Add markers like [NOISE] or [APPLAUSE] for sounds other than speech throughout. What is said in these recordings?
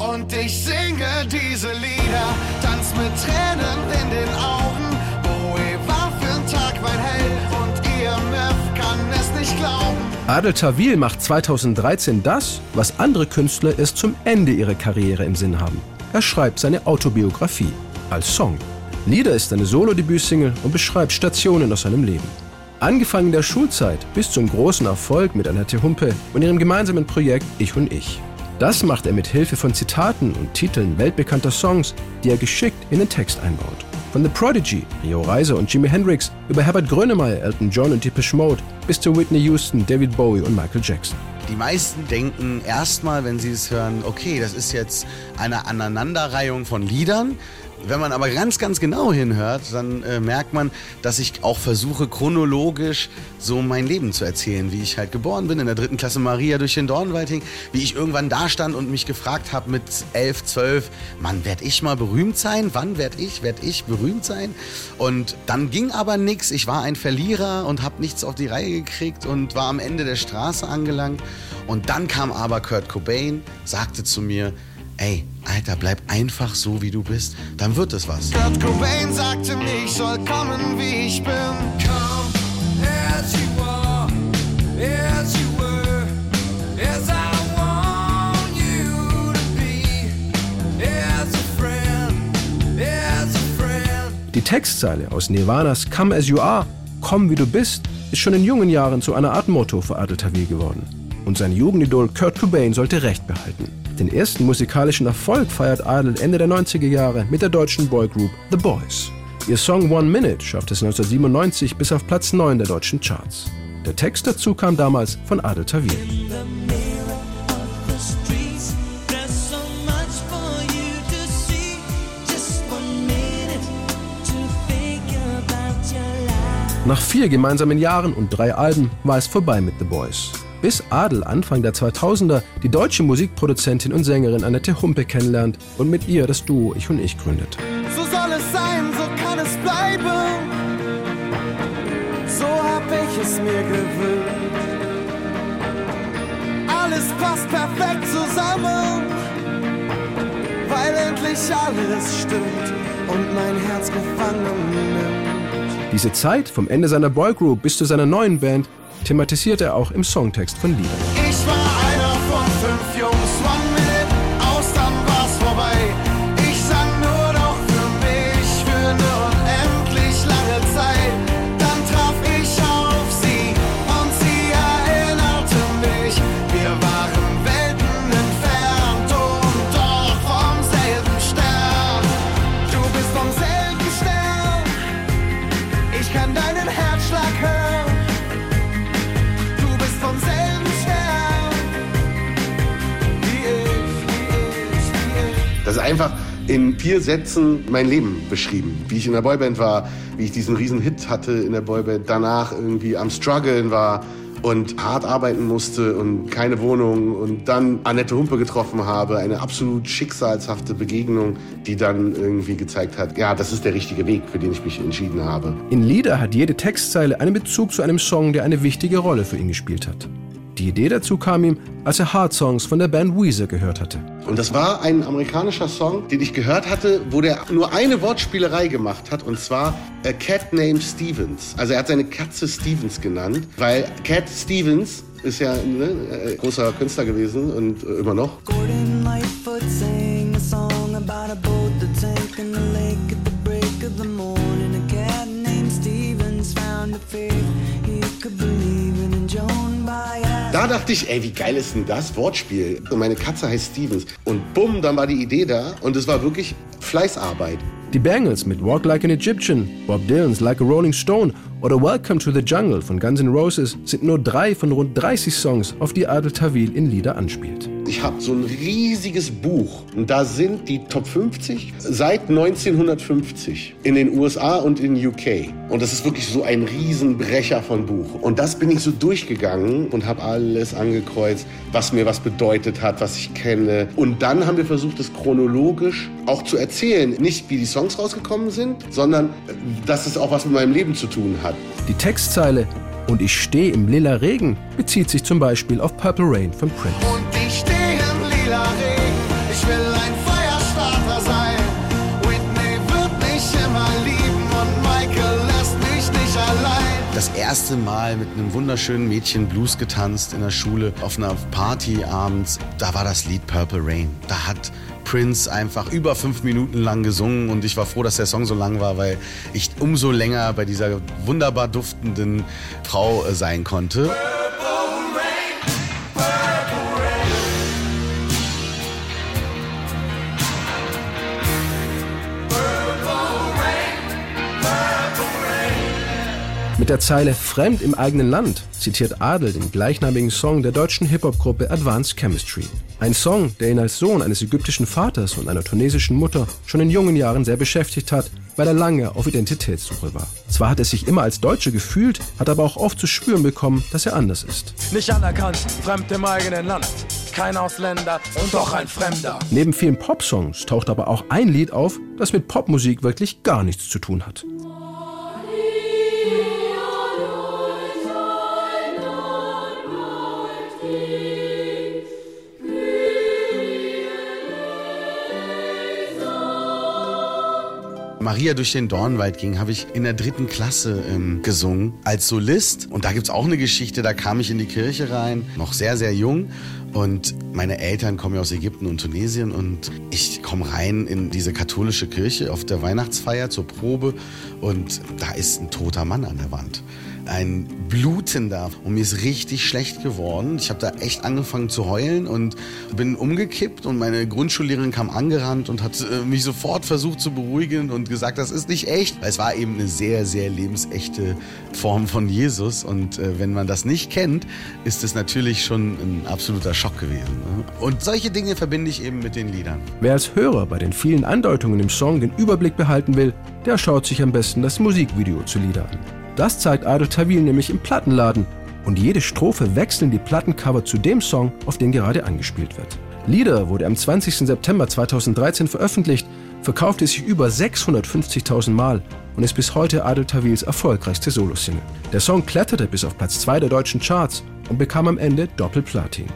Und ich singe diese Lieder, tanz mit Tränen in den Augen. Boe war für'n Tag mein Held und IMF kann es nicht glauben. Adel Tawil macht 2013 das, was andere Künstler erst zum Ende ihrer Karriere im Sinn haben. Er schreibt seine Autobiografie als Song. Lieder ist eine Solo-Debütsingle und beschreibt Stationen aus seinem Leben. Angefangen in der Schulzeit bis zum großen Erfolg mit Annette Humpe und ihrem gemeinsamen Projekt Ich und Ich. Das macht er mit Hilfe von Zitaten und Titeln weltbekannter Songs, die er geschickt in den Text einbaut. Von The Prodigy, Rio Reiser und Jimi Hendrix über Herbert Grönemeyer, Elton John und Depeche Mode bis zu Whitney Houston, David Bowie und Michael Jackson. Die meisten denken erstmal, wenn sie es hören, okay, das ist jetzt eine Aneinanderreihung von Liedern. Wenn man aber ganz, ganz genau hinhört, dann äh, merkt man, dass ich auch versuche, chronologisch so mein Leben zu erzählen, wie ich halt geboren bin, in der dritten Klasse Maria durch den Dornwald hing, wie ich irgendwann da stand und mich gefragt habe mit elf, zwölf, Mann, werd ich mal berühmt sein? Wann werd ich, werd ich berühmt sein? Und dann ging aber nichts. Ich war ein Verlierer und habe nichts auf die Reihe gekriegt und war am Ende der Straße angelangt. Und dann kam aber Kurt Cobain, sagte zu mir, ey, Alter, bleib einfach so, wie du bist, dann wird es was. Kurt Cobain sagte mir, ich soll kommen, wie ich bin. Come as you are, as you were, as I want you to be, as a friend, as a friend. Die Textzeile aus Nirvanas Come as you are, komm wie du bist, ist schon in jungen Jahren zu einer Art Motto für Adel Tawil geworden. Und sein Jugendidol Kurt Cobain sollte Recht behalten. Den ersten musikalischen Erfolg feiert Adel Ende der 90er Jahre mit der deutschen Boygroup The Boys. Ihr Song One Minute schafft es 1997 bis auf Platz 9 der deutschen Charts. Der Text dazu kam damals von Adel Tawil. Nach vier gemeinsamen Jahren und drei Alben war es vorbei mit The Boys bis Adel Anfang der 2000er die deutsche Musikproduzentin und Sängerin Annette Humpe kennenlernt und mit ihr das Duo Ich und Ich gründet. So soll es sein, so kann es bleiben. So hab ich es mir gewöhnt. Alles passt perfekt zusammen, weil endlich alles stimmt und mein Herz gefangen nimmt. Diese Zeit vom Ende seiner Boygroup bis zu seiner neuen Band thematisiert er auch im Songtext von Liedern. Das ist einfach in vier Sätzen mein Leben beschrieben. Wie ich in der Boyband war, wie ich diesen riesen Hit hatte in der Boyband, danach irgendwie am struggeln war und hart arbeiten musste und keine Wohnung und dann Annette Humpe getroffen habe, eine absolut schicksalshafte Begegnung, die dann irgendwie gezeigt hat, ja, das ist der richtige Weg, für den ich mich entschieden habe. In Lieder hat jede Textzeile einen Bezug zu einem Song, der eine wichtige Rolle für ihn gespielt hat. Die Idee dazu kam ihm, als er Hard Songs von der Band Weezer gehört hatte. Und das war ein amerikanischer Song, den ich gehört hatte, wo der nur eine Wortspielerei gemacht hat, und zwar A Cat Named Stevens. Also er hat seine Katze Stevens genannt, weil Cat Stevens ist ja ne, äh, großer Künstler gewesen und äh, immer noch. Gordon Lightfoot sang a song about a boat that sank in the lake at the break of the morning. A cat named Stevens found a faith he could believe in, and Joan by Da dachte ich, ey, wie geil ist denn das Wortspiel? Und meine Katze heißt Stevens. Und bumm, dann war die Idee da und es war wirklich Fleißarbeit. Die Bangles mit Walk Like an Egyptian, Bob Dylan's Like a Rolling Stone oder Welcome to the Jungle von Guns N' Roses sind nur drei von rund 30 Songs, auf die Adel Tawil in Lieder anspielt. Ich habe so ein riesiges Buch und da sind die Top 50 seit 1950 in den USA und in UK. Und das ist wirklich so ein Riesenbrecher von Buch. Und das bin ich so durchgegangen und habe alles angekreuzt, was mir was bedeutet hat, was ich kenne. Und dann haben wir versucht, es chronologisch auch zu erzählen. Nicht wie die Songs rausgekommen sind, sondern äh, dass es auch was mit meinem Leben zu tun hat. Die Textzeile Und ich stehe im lila Regen bezieht sich zum Beispiel auf Purple Rain von Prince. Lila Regen. Ich will ein Feuerstarter sein. Whitney wird mich immer lieben und Michael lässt mich nicht allein. Das erste Mal mit einem wunderschönen Mädchen Blues getanzt in der Schule auf einer Party abends, da war das Lied Purple Rain. Da hat Prince einfach über fünf Minuten lang gesungen und ich war froh, dass der Song so lang war, weil ich umso länger bei dieser wunderbar duftenden Frau äh, sein konnte. Mit der Zeile Fremd im eigenen Land zitiert Adel den gleichnamigen Song der deutschen Hip-Hop-Gruppe Advanced Chemistry. Ein Song, der ihn als Sohn eines ägyptischen Vaters und einer tunesischen Mutter schon in jungen Jahren sehr beschäftigt hat, weil er lange auf Identitätssuche war. Zwar hat er sich immer als Deutsche gefühlt, hat aber auch oft zu spüren bekommen, dass er anders ist. Nicht anerkannt, fremd im eigenen Land. Kein Ausländer und doch ein Fremder. Neben vielen Popsongs taucht aber auch ein Lied auf, das mit Popmusik wirklich gar nichts zu tun hat. Maria durch den Dornwald ging, habe ich in der dritten Klasse ähm, gesungen als Solist. Und da gibt's auch eine Geschichte, da kam ich in die Kirche rein, noch sehr, sehr jung. Und meine Eltern kommen ja aus Ägypten und Tunesien und ich komme rein in diese katholische Kirche auf der Weihnachtsfeier zur Probe und da ist ein toter Mann an der Wand ein blutender und mir ist richtig schlecht geworden. Ich habe da echt angefangen zu heulen und bin umgekippt und meine Grundschullehrerin kam angerannt und hat äh, mich sofort versucht zu beruhigen und gesagt, das ist nicht echt. Es war eben eine sehr, sehr lebensechte Form von Jesus und äh, wenn man das nicht kennt, ist es natürlich schon ein absoluter Schock gewesen. Ne? Und solche Dinge verbinde ich eben mit den Liedern. Wer als Hörer bei den vielen Andeutungen im Song den Überblick behalten will, der schaut sich am besten das Musikvideo zu Lieder an. Das zeigt Adel Tawil nämlich im Plattenladen und jede Strophe wechseln die Plattencover zu dem Song, auf den gerade angespielt wird. Lieder wurde am 20. September 2013 veröffentlicht, verkaufte sich über 650.000 Mal und ist bis heute Adel Tawils erfolgreichste Solosingle. Der Song kletterte bis auf Platz 2 der deutschen Charts und bekam am Ende Doppelplatin.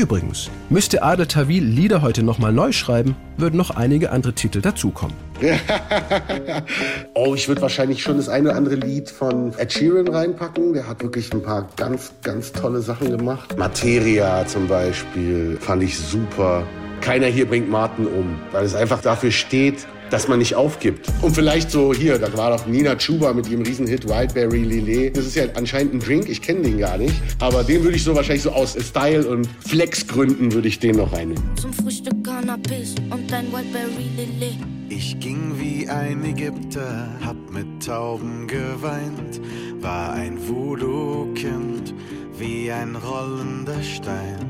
Übrigens, müsste Adel Tawil Lieder heute nochmal neu schreiben, würden noch einige andere Titel dazukommen. [LAUGHS] oh, ich würde wahrscheinlich schon das eine oder andere Lied von Ed Sheeran reinpacken. Der hat wirklich ein paar ganz, ganz tolle Sachen gemacht. Materia zum Beispiel fand ich super. Keiner hier bringt Martin um, weil es einfach dafür steht, dass man nicht aufgibt. Und vielleicht so hier, da war doch Nina Chuba mit ihrem Riesenhit Wildberry Lillet. Das ist ja anscheinend ein Drink, ich kenne den gar nicht. Aber den würde ich so wahrscheinlich so aus Style und Flexgründen würde ich den noch reinnehmen. Zum Frühstück Cannabis und ein Wildberry Lillet. Ich ging wie ein Ägypter, hab mit Tauben geweint, war ein Voodoo-Kind, wie ein rollender Stein.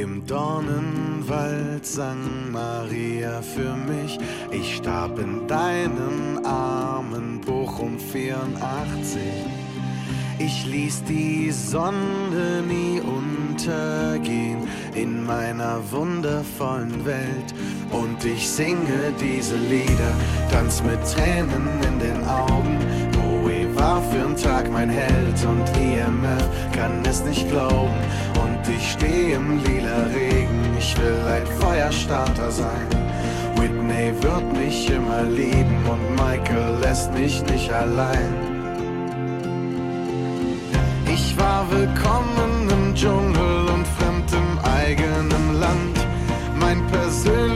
Im Dornenwald sang Maria für mich. Ich starb in deinen Armen, Bochum 84. Ich ließ die Sonne nie untergehen in meiner wundervollen Welt. Und ich singe diese Lieder, tanz mit Tränen in den Augen. Bowie war für einen Tag mein Held und IMF kann es nicht glauben. Im lila Regen, ich will ein Feuerstarter sein. Whitney wird mich immer lieben und Michael lässt mich nicht allein. Ich war willkommen im Dschungel und fremd im eigenen Land. Mein persönlicher